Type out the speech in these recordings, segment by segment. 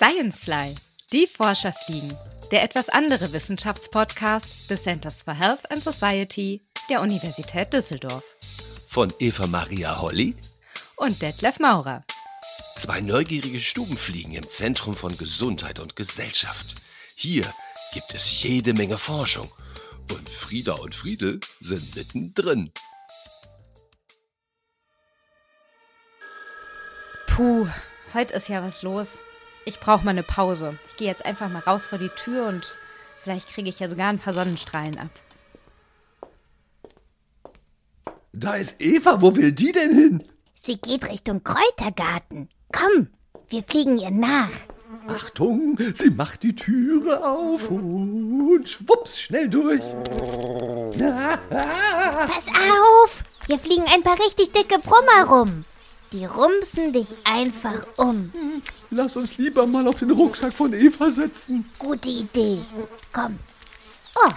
Sciencefly, die Forscher fliegen, der etwas andere Wissenschaftspodcast des Centers for Health and Society der Universität Düsseldorf. Von Eva Maria Holly und Detlef Maurer. Zwei neugierige Stubenfliegen im Zentrum von Gesundheit und Gesellschaft. Hier gibt es jede Menge Forschung. Und Frieda und Friedel sind mittendrin. Puh, heute ist ja was los. Ich brauche mal eine Pause. Ich gehe jetzt einfach mal raus vor die Tür und vielleicht kriege ich ja sogar ein paar Sonnenstrahlen ab. Da ist Eva. Wo will die denn hin? Sie geht Richtung Kräutergarten. Komm, wir fliegen ihr nach. Achtung, sie macht die Türe auf und schwupps, schnell durch. Pass auf, hier fliegen ein paar richtig dicke Brummer rum. Die rumsen dich einfach um. Lass uns lieber mal auf den Rucksack von Eva setzen. Gute Idee. Komm. Oh,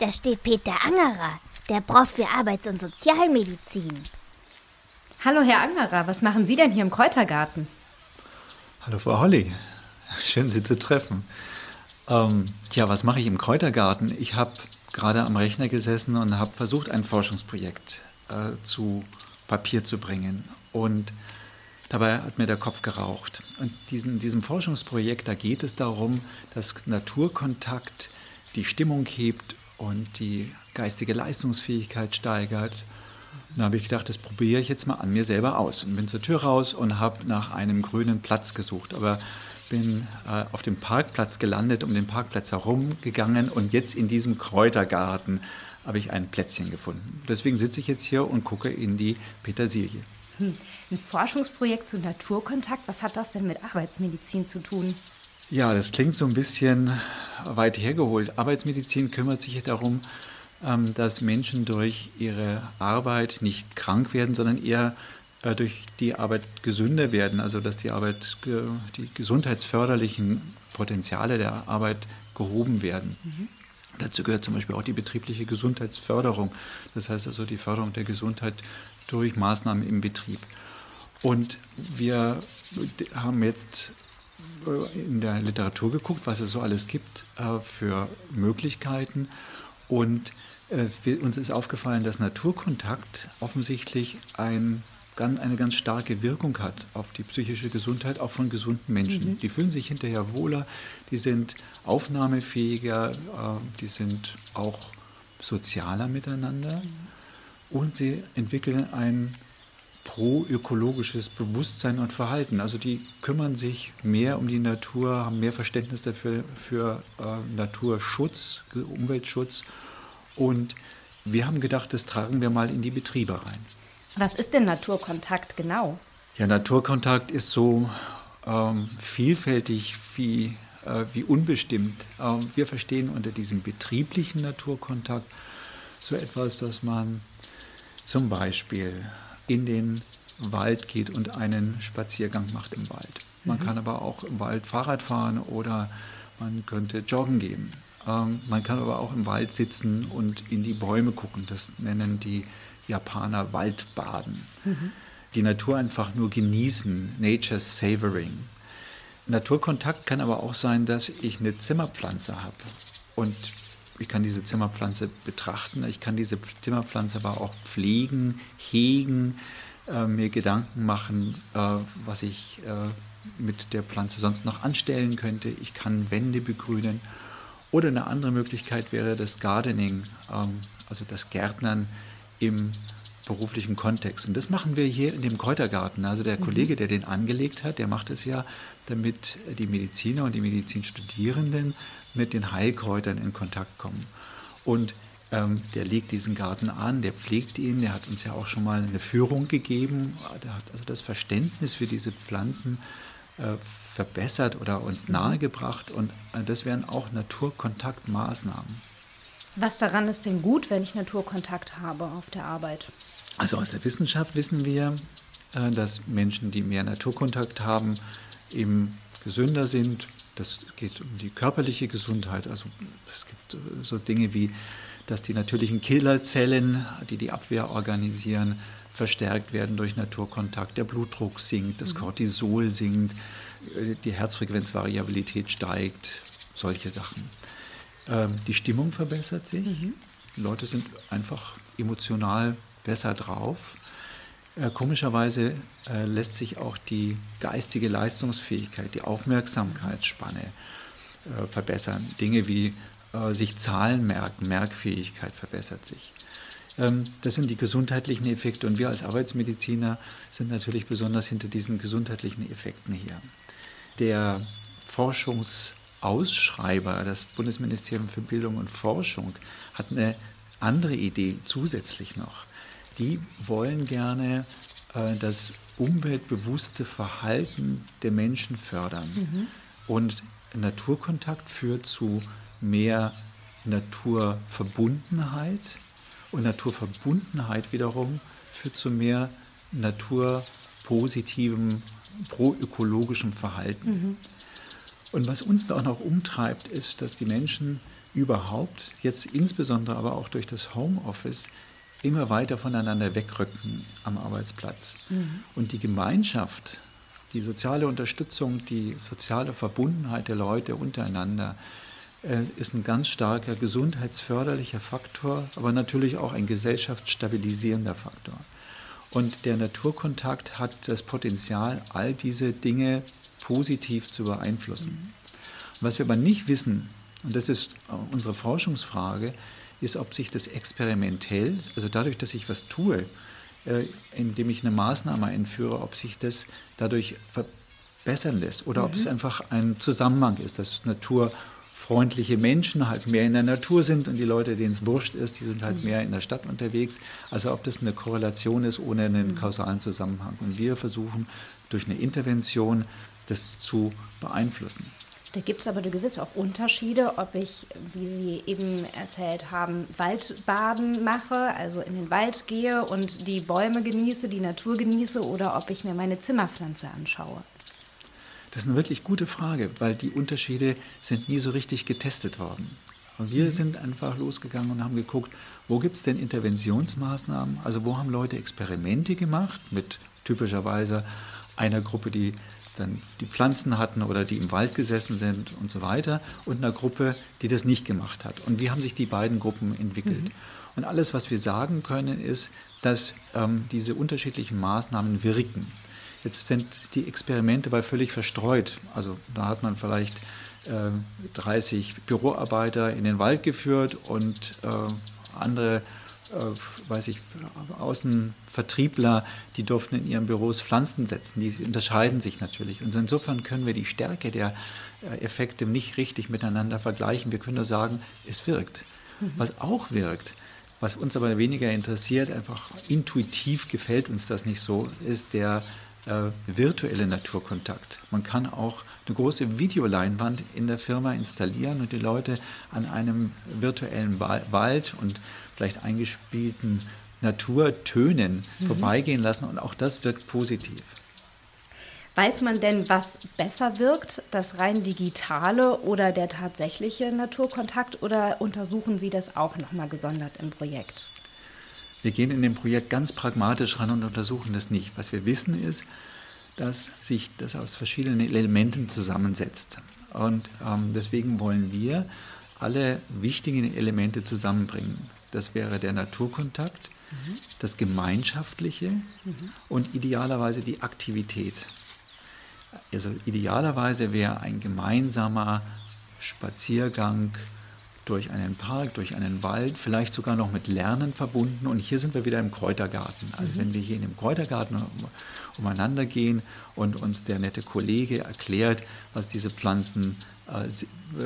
da steht Peter Angerer, der Prof für Arbeits- und Sozialmedizin. Hallo, Herr Angerer, was machen Sie denn hier im Kräutergarten? Hallo, Frau Holly. Schön, Sie zu treffen. Ähm, ja, was mache ich im Kräutergarten? Ich habe gerade am Rechner gesessen und habe versucht, ein Forschungsprojekt äh, zu Papier zu bringen. Und dabei hat mir der Kopf geraucht. Und diesen, diesem Forschungsprojekt, da geht es darum, dass Naturkontakt die Stimmung hebt und die geistige Leistungsfähigkeit steigert. Und da habe ich gedacht, das probiere ich jetzt mal an mir selber aus. Und bin zur Tür raus und habe nach einem grünen Platz gesucht. Aber bin äh, auf dem Parkplatz gelandet, um den Parkplatz herumgegangen und jetzt in diesem Kräutergarten habe ich ein Plätzchen gefunden. Deswegen sitze ich jetzt hier und gucke in die Petersilie. Hm. Ein Forschungsprojekt zu Naturkontakt, was hat das denn mit Arbeitsmedizin zu tun? Ja, das klingt so ein bisschen weit hergeholt. Arbeitsmedizin kümmert sich darum, ähm, dass Menschen durch ihre Arbeit nicht krank werden, sondern eher äh, durch die Arbeit gesünder werden, also dass die Arbeit, die gesundheitsförderlichen Potenziale der Arbeit gehoben werden. Mhm. Dazu gehört zum Beispiel auch die betriebliche Gesundheitsförderung, das heißt also die Förderung der Gesundheit durch Maßnahmen im Betrieb. Und wir haben jetzt äh, in der Literatur geguckt, was es so alles gibt äh, für Möglichkeiten. Und äh, uns ist aufgefallen, dass Naturkontakt offensichtlich ein, eine ganz starke Wirkung hat auf die psychische Gesundheit, auch von gesunden Menschen. Mhm. Die fühlen sich hinterher wohler, die sind aufnahmefähiger, die sind auch sozialer miteinander. Mhm und sie entwickeln ein pro-ökologisches Bewusstsein und Verhalten. Also die kümmern sich mehr um die Natur, haben mehr Verständnis dafür für äh, Naturschutz, Umweltschutz. Und wir haben gedacht, das tragen wir mal in die Betriebe rein. Was ist denn Naturkontakt genau? Ja, Naturkontakt ist so ähm, vielfältig wie, äh, wie unbestimmt. Ähm, wir verstehen unter diesem betrieblichen Naturkontakt so etwas, dass man zum Beispiel in den Wald geht und einen Spaziergang macht im Wald. Man mhm. kann aber auch im Wald Fahrrad fahren oder man könnte joggen gehen. Ähm, man kann aber auch im Wald sitzen und in die Bäume gucken. Das nennen die Japaner Waldbaden. Mhm. Die Natur einfach nur genießen, Nature Savoring. Naturkontakt kann aber auch sein, dass ich eine Zimmerpflanze habe und ich kann diese Zimmerpflanze betrachten, ich kann diese Zimmerpflanze aber auch pflegen, hegen, äh, mir Gedanken machen, äh, was ich äh, mit der Pflanze sonst noch anstellen könnte. Ich kann Wände begrünen. Oder eine andere Möglichkeit wäre das Gardening, ähm, also das Gärtnern im beruflichen Kontext. Und das machen wir hier in dem Kräutergarten. Also der mhm. Kollege, der den angelegt hat, der macht es ja, damit die Mediziner und die Medizinstudierenden mit den Heilkräutern in Kontakt kommen. Und ähm, der legt diesen Garten an, der pflegt ihn, der hat uns ja auch schon mal eine Führung gegeben, der hat also das Verständnis für diese Pflanzen äh, verbessert oder uns mhm. nahegebracht und äh, das wären auch Naturkontaktmaßnahmen. Was daran ist denn gut, wenn ich Naturkontakt habe auf der Arbeit? Also aus der Wissenschaft wissen wir, äh, dass Menschen, die mehr Naturkontakt haben, eben gesünder sind, das geht um die körperliche Gesundheit. Also es gibt äh, so Dinge wie, dass die natürlichen Killerzellen, die die Abwehr organisieren, verstärkt werden durch Naturkontakt. Der Blutdruck sinkt, das mhm. Cortisol sinkt, die Herzfrequenzvariabilität steigt, solche Sachen. Ähm, die Stimmung verbessert sich. Mhm. Die Leute sind einfach emotional besser drauf. Äh, komischerweise äh, lässt sich auch die geistige Leistungsfähigkeit, die Aufmerksamkeitsspanne äh, verbessern. Dinge wie sich Zahlen merken, Merkfähigkeit verbessert sich. Ähm, das sind die gesundheitlichen Effekte und wir als Arbeitsmediziner sind natürlich besonders hinter diesen gesundheitlichen Effekten hier. Der Forschungsausschreiber, das Bundesministerium für Bildung und Forschung, hat eine andere Idee zusätzlich noch. Die wollen gerne äh, das umweltbewusste Verhalten der Menschen fördern. Mhm. Und Naturkontakt führt zu mehr Naturverbundenheit und Naturverbundenheit wiederum führt zu mehr naturpositivem, proökologischem Verhalten. Mhm. Und was uns da auch noch umtreibt, ist, dass die Menschen überhaupt, jetzt insbesondere aber auch durch das Homeoffice, immer weiter voneinander wegrücken am Arbeitsplatz. Mhm. Und die Gemeinschaft, die soziale Unterstützung, die soziale Verbundenheit der Leute untereinander äh, ist ein ganz starker gesundheitsförderlicher Faktor, aber natürlich auch ein gesellschaftsstabilisierender Faktor. Und der Naturkontakt hat das Potenzial, all diese Dinge positiv zu beeinflussen. Mhm. Was wir aber nicht wissen, und das ist unsere Forschungsfrage, ist, ob sich das experimentell, also dadurch, dass ich was tue, äh, indem ich eine Maßnahme einführe, ob sich das dadurch verbessern lässt oder mhm. ob es einfach ein Zusammenhang ist, dass Natur freundliche Menschen halt mehr in der Natur sind und die Leute, denen es wurscht ist, die sind halt mhm. mehr in der Stadt unterwegs. Also ob das eine Korrelation ist ohne einen mhm. kausalen Zusammenhang. Und wir versuchen durch eine Intervention das zu beeinflussen. Da gibt es aber gewisse auch Unterschiede, ob ich, wie Sie eben erzählt haben, Waldbaden mache, also in den Wald gehe und die Bäume genieße, die Natur genieße, oder ob ich mir meine Zimmerpflanze anschaue. Das ist eine wirklich gute Frage, weil die Unterschiede sind nie so richtig getestet worden. Und wir mhm. sind einfach losgegangen und haben geguckt, wo gibt es denn Interventionsmaßnahmen? Also wo haben Leute Experimente gemacht mit typischerweise einer Gruppe, die dann die Pflanzen hatten oder die im Wald gesessen sind und so weiter und einer Gruppe, die das nicht gemacht hat. Und wie haben sich die beiden Gruppen entwickelt? Mhm. Und alles, was wir sagen können, ist, dass ähm, diese unterschiedlichen Maßnahmen wirken. Jetzt sind die Experimente bei völlig verstreut. Also da hat man vielleicht äh, 30 Büroarbeiter in den Wald geführt und äh, andere, weiß ich, Außenvertriebler, die durften in ihren Büros Pflanzen setzen. Die unterscheiden sich natürlich. Und insofern können wir die Stärke der äh, Effekte nicht richtig miteinander vergleichen. Wir können nur sagen, es wirkt. Mhm. Was auch wirkt, was uns aber weniger interessiert, einfach intuitiv gefällt uns das nicht so, ist der äh, virtuelle Naturkontakt. Man kann auch eine große Videoleinwand in der Firma installieren und die Leute an einem virtuellen Wald und vielleicht eingespielten Naturtönen mhm. vorbeigehen lassen und auch das wirkt positiv. Weiß man denn, was besser wirkt, das rein digitale oder der tatsächliche Naturkontakt oder untersuchen Sie das auch nochmal gesondert im Projekt? Wir gehen in dem Projekt ganz pragmatisch ran und untersuchen das nicht. Was wir wissen ist, dass sich das aus verschiedenen Elementen zusammensetzt. Und ähm, deswegen wollen wir alle wichtigen Elemente zusammenbringen. Das wäre der Naturkontakt, mhm. das Gemeinschaftliche mhm. und idealerweise die Aktivität. Also idealerweise wäre ein gemeinsamer Spaziergang, durch einen Park, durch einen Wald, vielleicht sogar noch mit Lernen verbunden. Und hier sind wir wieder im Kräutergarten. Also mhm. wenn wir hier in dem Kräutergarten umeinander gehen und uns der nette Kollege erklärt, was diese Pflanzen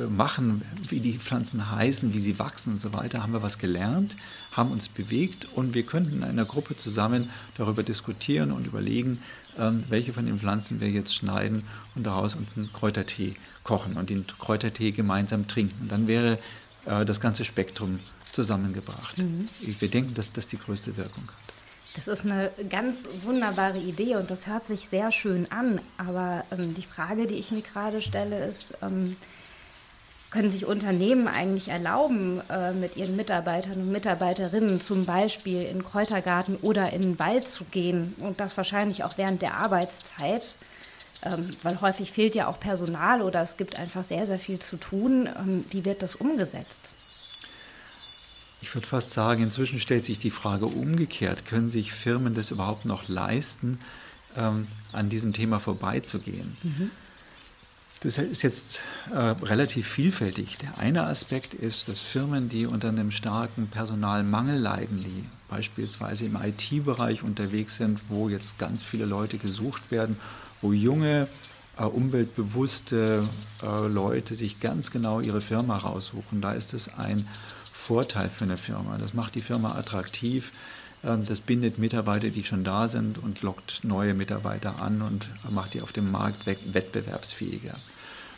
machen, wie die Pflanzen heißen, wie sie wachsen und so weiter, haben wir was gelernt, haben uns bewegt und wir könnten in einer Gruppe zusammen darüber diskutieren und überlegen, ähm, welche von den Pflanzen wir jetzt schneiden und daraus uns einen Kräutertee kochen und den Kräutertee gemeinsam trinken. Und dann wäre äh, das ganze Spektrum zusammengebracht. Mhm. Wir denken, dass das die größte Wirkung hat. Das ist eine ganz wunderbare Idee und das hört sich sehr schön an. Aber ähm, die Frage, die ich mir gerade stelle, ist, ähm, können sich Unternehmen eigentlich erlauben, äh, mit ihren Mitarbeitern und Mitarbeiterinnen zum Beispiel in Kräutergarten oder in den Wald zu gehen und das wahrscheinlich auch während der Arbeitszeit? Ähm, weil häufig fehlt ja auch Personal oder es gibt einfach sehr, sehr viel zu tun. Ähm, wie wird das umgesetzt? Ich würde fast sagen, inzwischen stellt sich die Frage umgekehrt, können sich Firmen das überhaupt noch leisten, ähm, an diesem Thema vorbeizugehen? Mhm. Das ist jetzt äh, relativ vielfältig. Der eine Aspekt ist, dass Firmen, die unter einem starken Personalmangel leiden, die beispielsweise im IT-Bereich unterwegs sind, wo jetzt ganz viele Leute gesucht werden, wo junge, äh, umweltbewusste äh, Leute sich ganz genau ihre Firma raussuchen, da ist es ein Vorteil für eine Firma. Das macht die Firma attraktiv. Ähm, das bindet Mitarbeiter, die schon da sind und lockt neue Mitarbeiter an und macht die auf dem Markt wettbewerbsfähiger.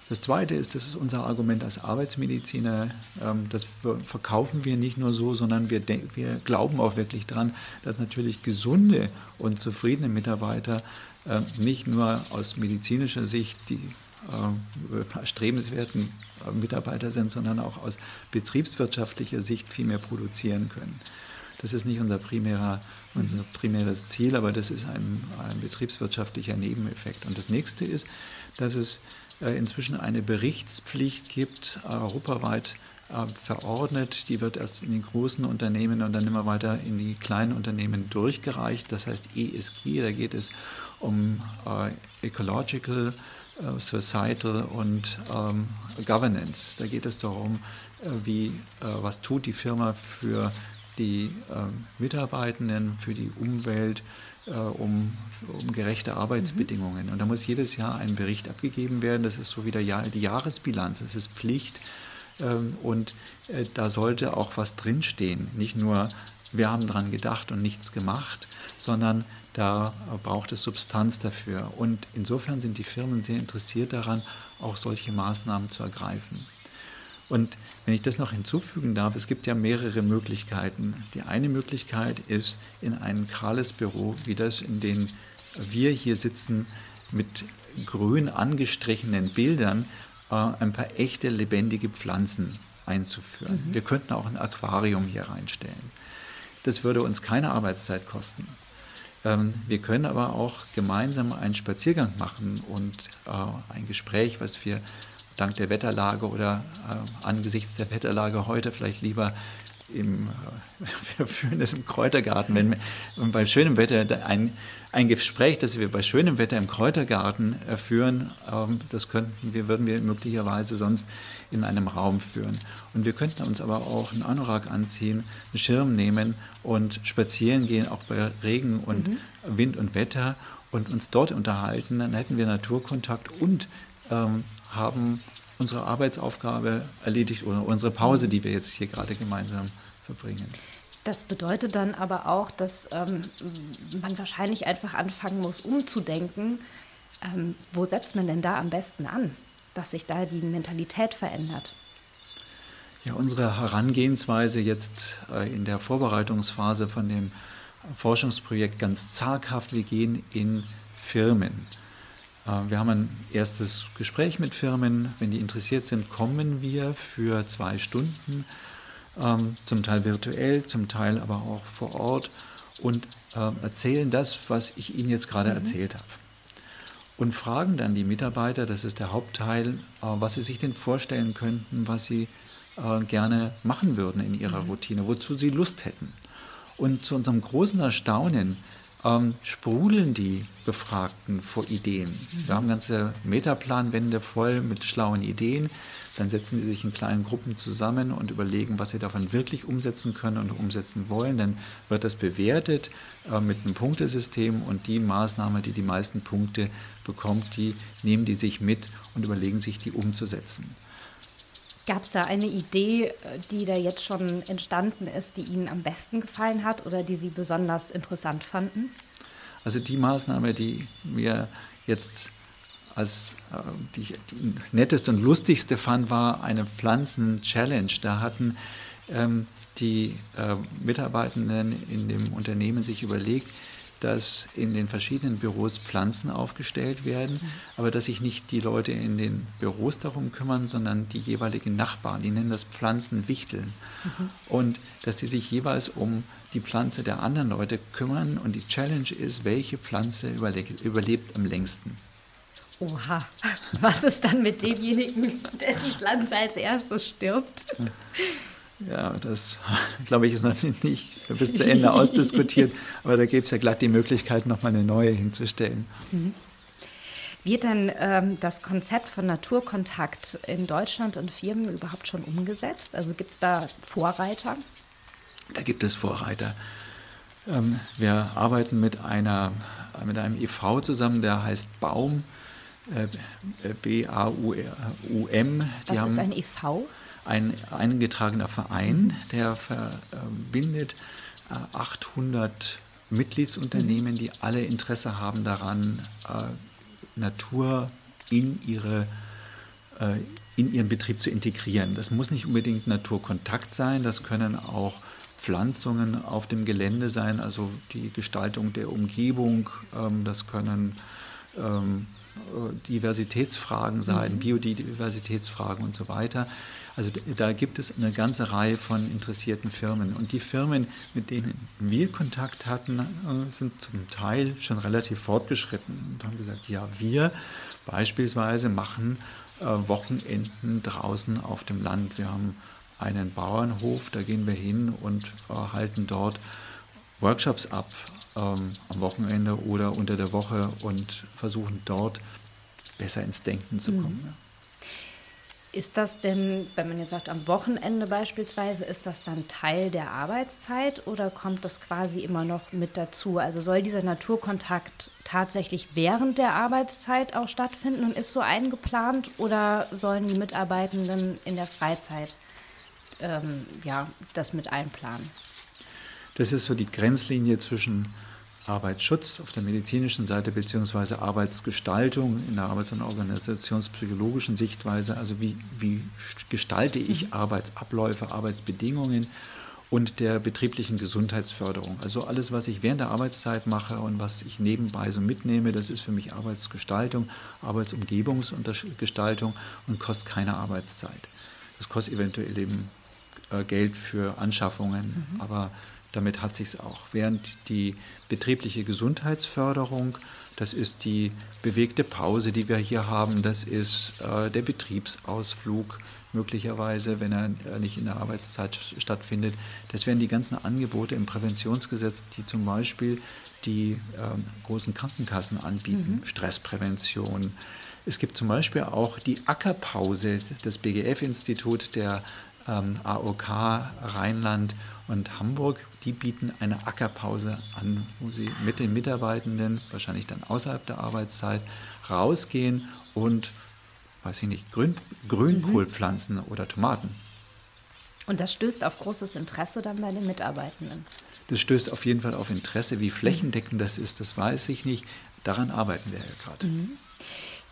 Das Zweite ist, das ist unser Argument als Arbeitsmediziner, ähm, das verkaufen wir nicht nur so, sondern wir, wir glauben auch wirklich daran, dass natürlich gesunde und zufriedene Mitarbeiter ähm, nicht nur aus medizinischer Sicht die erstrebenswerten äh, Mitarbeiter sind, sondern auch aus betriebswirtschaftlicher Sicht viel mehr produzieren können. Das ist nicht unser, primärer, unser primäres Ziel, aber das ist ein, ein betriebswirtschaftlicher Nebeneffekt. Und das nächste ist, dass es äh, inzwischen eine Berichtspflicht gibt, europaweit äh, verordnet. Die wird erst in den großen Unternehmen und dann immer weiter in die kleinen Unternehmen durchgereicht. Das heißt ESG, da geht es um äh, Ecological, äh, Societal und ähm, Governance. Da geht es darum, äh, wie, äh, was tut die Firma für die ähm, Mitarbeitenden, für die Umwelt, um, um gerechte Arbeitsbedingungen. Mhm. Und da muss jedes Jahr ein Bericht abgegeben werden. Das ist so wie Jahr, die Jahresbilanz. Das ist Pflicht. Ähm, und da sollte auch was drinstehen. Nicht nur, wir haben dran gedacht und nichts gemacht, sondern da braucht es Substanz dafür. Und insofern sind die Firmen sehr interessiert daran, auch solche Maßnahmen zu ergreifen. Und wenn ich das noch hinzufügen darf, es gibt ja mehrere Möglichkeiten. Die eine Möglichkeit ist in ein krales Büro, wie das, in dem wir hier sitzen, mit grün angestrichenen Bildern äh, ein paar echte lebendige Pflanzen einzuführen. Mhm. Wir könnten auch ein Aquarium hier reinstellen. Das würde uns keine Arbeitszeit kosten. Ähm, wir können aber auch gemeinsam einen Spaziergang machen und äh, ein Gespräch, was wir dank der Wetterlage oder äh, angesichts der Wetterlage heute vielleicht lieber im, äh, wir führen das im Kräutergarten, wenn wir bei schönem Wetter ein, ein Gespräch, das wir bei schönem Wetter im Kräutergarten führen, ähm, das könnten wir, würden wir möglicherweise sonst in einem Raum führen. Und wir könnten uns aber auch einen Anorak anziehen, einen Schirm nehmen und spazieren gehen, auch bei Regen und mhm. Wind und Wetter und uns dort unterhalten. Dann hätten wir Naturkontakt und ähm, haben unsere Arbeitsaufgabe erledigt oder unsere Pause, die wir jetzt hier gerade gemeinsam verbringen. Das bedeutet dann aber auch, dass ähm, man wahrscheinlich einfach anfangen muss, umzudenken. Ähm, wo setzt man denn da am besten an? Dass sich da die Mentalität verändert? Ja, unsere Herangehensweise jetzt äh, in der Vorbereitungsphase von dem Forschungsprojekt ganz zaghaft. Wir gehen in Firmen. Äh, wir haben ein erstes Gespräch mit Firmen. Wenn die interessiert sind, kommen wir für zwei Stunden, ähm, zum Teil virtuell, zum Teil aber auch vor Ort und äh, erzählen das, was ich Ihnen jetzt gerade mhm. erzählt habe und fragen dann die Mitarbeiter, das ist der Hauptteil, äh, was sie sich denn vorstellen könnten, was sie äh, gerne machen würden in ihrer mhm. Routine, wozu sie Lust hätten. Und zu unserem großen Erstaunen ähm, sprudeln die Befragten vor Ideen. Wir haben ganze Metaplanwände voll mit schlauen Ideen. Dann setzen sie sich in kleinen Gruppen zusammen und überlegen, was sie davon wirklich umsetzen können und umsetzen wollen. Dann wird das bewertet äh, mit einem Punktesystem und die Maßnahme, die die meisten Punkte bekommt, die nehmen die sich mit und überlegen sich, die umzusetzen. Gab es da eine Idee, äh, die da jetzt schon entstanden ist, die Ihnen am besten gefallen hat oder die Sie besonders interessant fanden? Also die Maßnahme, die mir jetzt als äh, die, die netteste und lustigste fand, war eine Pflanzen-Challenge. Da hatten ähm, die äh, Mitarbeitenden in dem Unternehmen sich überlegt, dass in den verschiedenen Büros Pflanzen aufgestellt werden, mhm. aber dass sich nicht die Leute in den Büros darum kümmern, sondern die jeweiligen Nachbarn. Die nennen das Pflanzenwichteln. Mhm. Und dass die sich jeweils um die Pflanze der anderen Leute kümmern. Und die Challenge ist, welche Pflanze überlebt, überlebt am längsten. Oha, was ist dann mit demjenigen, dessen Pflanze als erstes stirbt? Ja, das glaube ich ist noch nicht bis zu Ende ausdiskutiert, aber da gibt es ja glatt die Möglichkeit, nochmal eine neue hinzustellen. Mhm. Wird denn ähm, das Konzept von Naturkontakt in Deutschland und Firmen überhaupt schon umgesetzt? Also gibt es da Vorreiter? Da gibt es Vorreiter. Ähm, wir arbeiten mit, einer, mit einem EV zusammen, der heißt Baum, B-A-U-M. Was haben ist ein EV? Ein eingetragener Verein, der verbindet 800 äh, Mitgliedsunternehmen, die alle Interesse haben daran, äh, Natur in, ihre, äh, in ihren Betrieb zu integrieren. Das muss nicht unbedingt Naturkontakt sein, das können auch Pflanzungen auf dem Gelände sein, also die Gestaltung der Umgebung, ähm, das können ähm, Diversitätsfragen sein, mhm. Biodiversitätsfragen und so weiter. Also da gibt es eine ganze Reihe von interessierten Firmen. Und die Firmen, mit denen wir Kontakt hatten, äh, sind zum Teil schon relativ fortgeschritten und haben gesagt, ja, wir beispielsweise machen äh, Wochenenden draußen auf dem Land. Wir haben einen Bauernhof, da gehen wir hin und äh, halten dort Workshops ab ähm, am Wochenende oder unter der Woche und versuchen dort besser ins Denken zu kommen. Mhm. Ist das denn, wenn man jetzt sagt, am Wochenende beispielsweise, ist das dann Teil der Arbeitszeit oder kommt das quasi immer noch mit dazu? Also soll dieser Naturkontakt tatsächlich während der Arbeitszeit auch stattfinden und ist so eingeplant oder sollen die Mitarbeitenden in der Freizeit ähm, ja, das mit einplanen? Das ist so die Grenzlinie zwischen Arbeitsschutz auf der medizinischen Seite beziehungsweise Arbeitsgestaltung in der Arbeits- und Organisationspsychologischen Sichtweise, also wie, wie gestalte ich mhm. Arbeitsabläufe, Arbeitsbedingungen und der betrieblichen Gesundheitsförderung. Also alles, was ich während der Arbeitszeit mache und was ich nebenbei so mitnehme, das ist für mich Arbeitsgestaltung, Arbeitsumgebungsgestaltung und kostet keine Arbeitszeit. Das kostet eventuell eben äh, Geld für Anschaffungen, mhm. aber damit hat sich es auch. Während die betriebliche Gesundheitsförderung, das ist die bewegte Pause, die wir hier haben, das ist äh, der Betriebsausflug möglicherweise, wenn er äh, nicht in der Arbeitszeit stattfindet. Das wären die ganzen Angebote im Präventionsgesetz, die zum Beispiel die ähm, großen Krankenkassen anbieten, mhm. Stressprävention. Es gibt zum Beispiel auch die Ackerpause, das BGF-Institut der ähm, AOK Rheinland und Hamburg, die bieten eine Ackerpause an, wo sie mit den Mitarbeitenden, wahrscheinlich dann außerhalb der Arbeitszeit, rausgehen und, weiß ich nicht, Grün, Grünkohl mhm. pflanzen oder Tomaten. Und das stößt auf großes Interesse dann bei den Mitarbeitenden? Das stößt auf jeden Fall auf Interesse. Wie flächendeckend das ist, das weiß ich nicht. Daran arbeiten wir ja gerade. Mhm.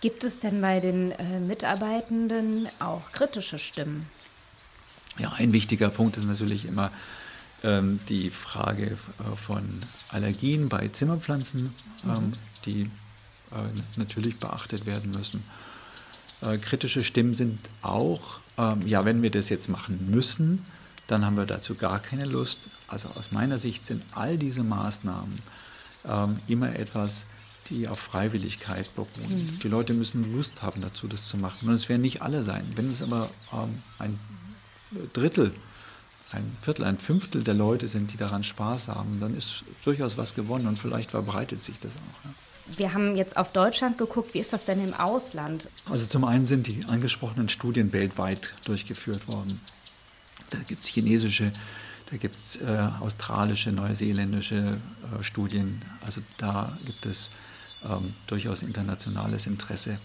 Gibt es denn bei den äh, Mitarbeitenden auch kritische Stimmen? Ja, ein wichtiger Punkt ist natürlich immer ähm, die Frage äh, von Allergien bei Zimmerpflanzen, ähm, mhm. die äh, natürlich beachtet werden müssen. Äh, kritische Stimmen sind auch, ähm, ja, wenn wir das jetzt machen müssen, dann haben wir dazu gar keine Lust. Also aus meiner Sicht sind all diese Maßnahmen ähm, immer etwas, die auf Freiwilligkeit beruhen. Mhm. Die Leute müssen Lust haben dazu, das zu machen. Und es werden nicht alle sein. Wenn es aber ähm, ein Drittel, ein Viertel, ein Fünftel der Leute sind, die daran Spaß haben, dann ist durchaus was gewonnen und vielleicht verbreitet sich das auch. Ja. Wir haben jetzt auf Deutschland geguckt, wie ist das denn im Ausland? Also zum einen sind die angesprochenen Studien weltweit durchgeführt worden. Da gibt es chinesische, da gibt es äh, australische, neuseeländische äh, Studien. Also da gibt es ähm, durchaus internationales Interesse.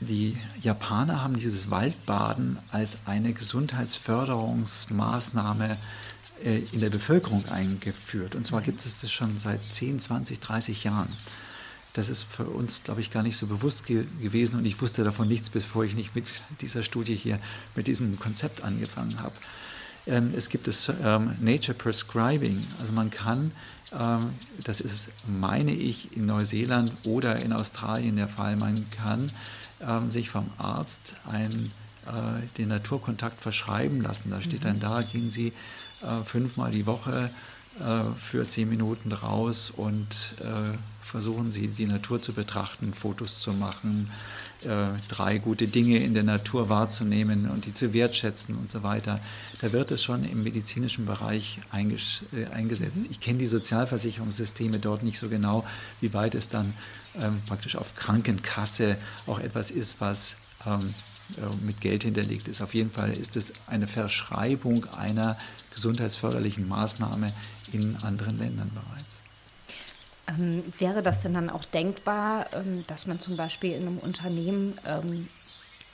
Die Japaner haben dieses Waldbaden als eine Gesundheitsförderungsmaßnahme äh, in der Bevölkerung eingeführt. Und zwar gibt es das schon seit 10, 20, 30 Jahren. Das ist für uns, glaube ich, gar nicht so bewusst ge gewesen und ich wusste davon nichts, bevor ich nicht mit dieser Studie hier, mit diesem Konzept angefangen habe. Ähm, es gibt das ähm, Nature Prescribing, also man kann, ähm, das ist, meine ich, in Neuseeland oder in Australien der Fall, man kann ähm, sich vom Arzt ein, äh, den Naturkontakt verschreiben lassen. Da steht mhm. dann da, gehen Sie äh, fünfmal die Woche äh, für zehn Minuten raus und äh, versuchen Sie, die Natur zu betrachten, Fotos zu machen, äh, drei gute Dinge in der Natur wahrzunehmen und die zu wertschätzen und so weiter. Da wird es schon im medizinischen Bereich äh, eingesetzt. Mhm. Ich kenne die Sozialversicherungssysteme dort nicht so genau, wie weit es dann ähm, praktisch auf Krankenkasse auch etwas ist, was ähm, äh, mit Geld hinterlegt ist. Auf jeden Fall ist es eine Verschreibung einer gesundheitsförderlichen Maßnahme in anderen Ländern bereits. Ähm, wäre das denn dann auch denkbar, ähm, dass man zum Beispiel in einem Unternehmen ähm,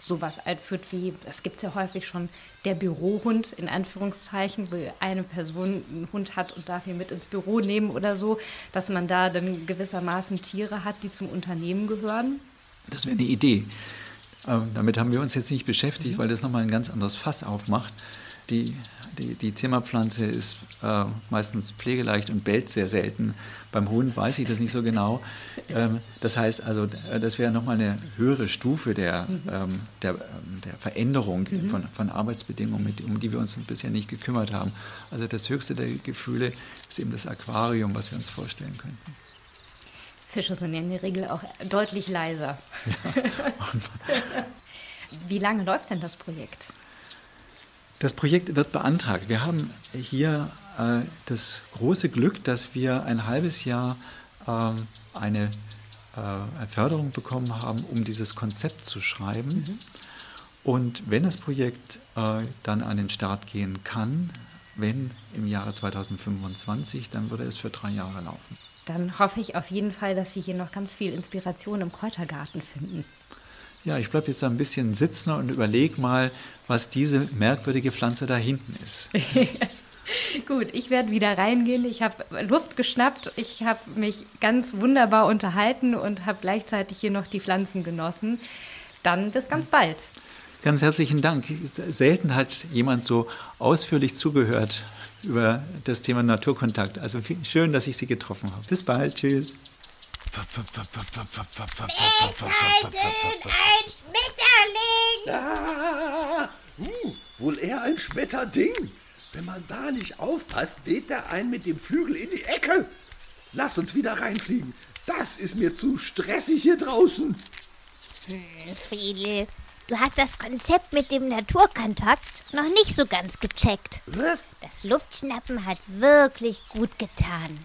sowas einführt wie, das gibt es ja häufig schon, der Bürohund in Anführungszeichen, wo eine Person einen Hund hat und darf ihn mit ins Büro nehmen oder so, dass man da dann gewissermaßen Tiere hat, die zum Unternehmen gehören? Das wäre eine Idee. Ähm, damit haben wir uns jetzt nicht beschäftigt, mhm. weil das nochmal ein ganz anderes Fass aufmacht. Die, die, die Zimmerpflanze ist äh, meistens pflegeleicht und bellt sehr selten. Beim Hund weiß ich das nicht so genau. Ähm, das heißt also, das wäre nochmal eine höhere Stufe der, mhm. ähm, der, ähm, der, Veränderung mhm. von, von Arbeitsbedingungen, mit, um die wir uns bisher nicht gekümmert haben. Also das höchste der Gefühle ist eben das Aquarium, was wir uns vorstellen könnten. Fische sind ja in der Regel auch deutlich leiser. Ja. Wie lange läuft denn das Projekt? Das Projekt wird beantragt. Wir haben hier äh, das große Glück, dass wir ein halbes Jahr äh, eine, äh, Förderung bekommen haben, um dieses Konzept zu schreiben. Mhm. Und wenn das Projekt äh, dann an den Start gehen kann, wenn im Jahre 2025, dann würde es für drei Jahre laufen. Dann hoffe ich auf jeden Fall, dass Sie hier noch ganz viel Inspiration im Kräutergarten finden. Ja, ich bleibe jetzt ein bisschen sitzen und überlege mal, was diese merkwürdige Pflanze da hinten ist. Gut, ich werde wieder reingehen. Ich habe Luft geschnappt. Ich habe mich ganz wunderbar unterhalten und habe gleichzeitig hier noch die Pflanzen genossen. Dann bis ganz bald. Ganz herzlichen Dank. Selten hat jemand so ausführlich zugehört über das Thema Naturkontakt. Also schön, dass ich Sie getroffen habe. Bis bald. Tschüss. Ein Schmetterling! Ah, uh, wohl eher ein Schmetterding. Wenn man da nicht aufpasst, weht der einen mit dem Flügel in die Ecke. Lass uns wieder reinfliegen. Das ist mir zu stressig hier draußen. Hm, Friedel, du hast das Konzept mit dem Naturkontakt noch nicht so ganz gecheckt. Was? Das Luftschnappen hat wirklich gut getan.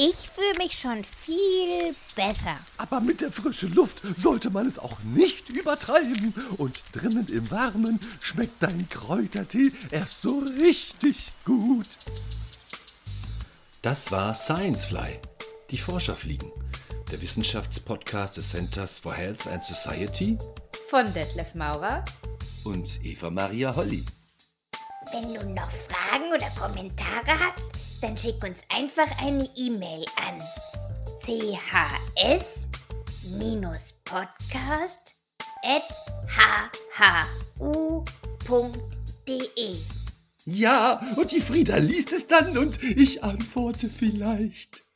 Ich fühle mich schon viel besser. Aber mit der frischen Luft sollte man es auch nicht übertreiben. Und drinnen im Warmen schmeckt dein Kräutertee erst so richtig gut. Das war Sciencefly, die Forscherfliegen, der Wissenschaftspodcast des Centers for Health and Society von Detlef Maurer und Eva Maria Holly. Wenn du noch Fragen oder Kommentare hast, dann schick uns einfach eine E-Mail an chs-podcast hhu.de. Ja, und die Frieda liest es dann und ich antworte vielleicht.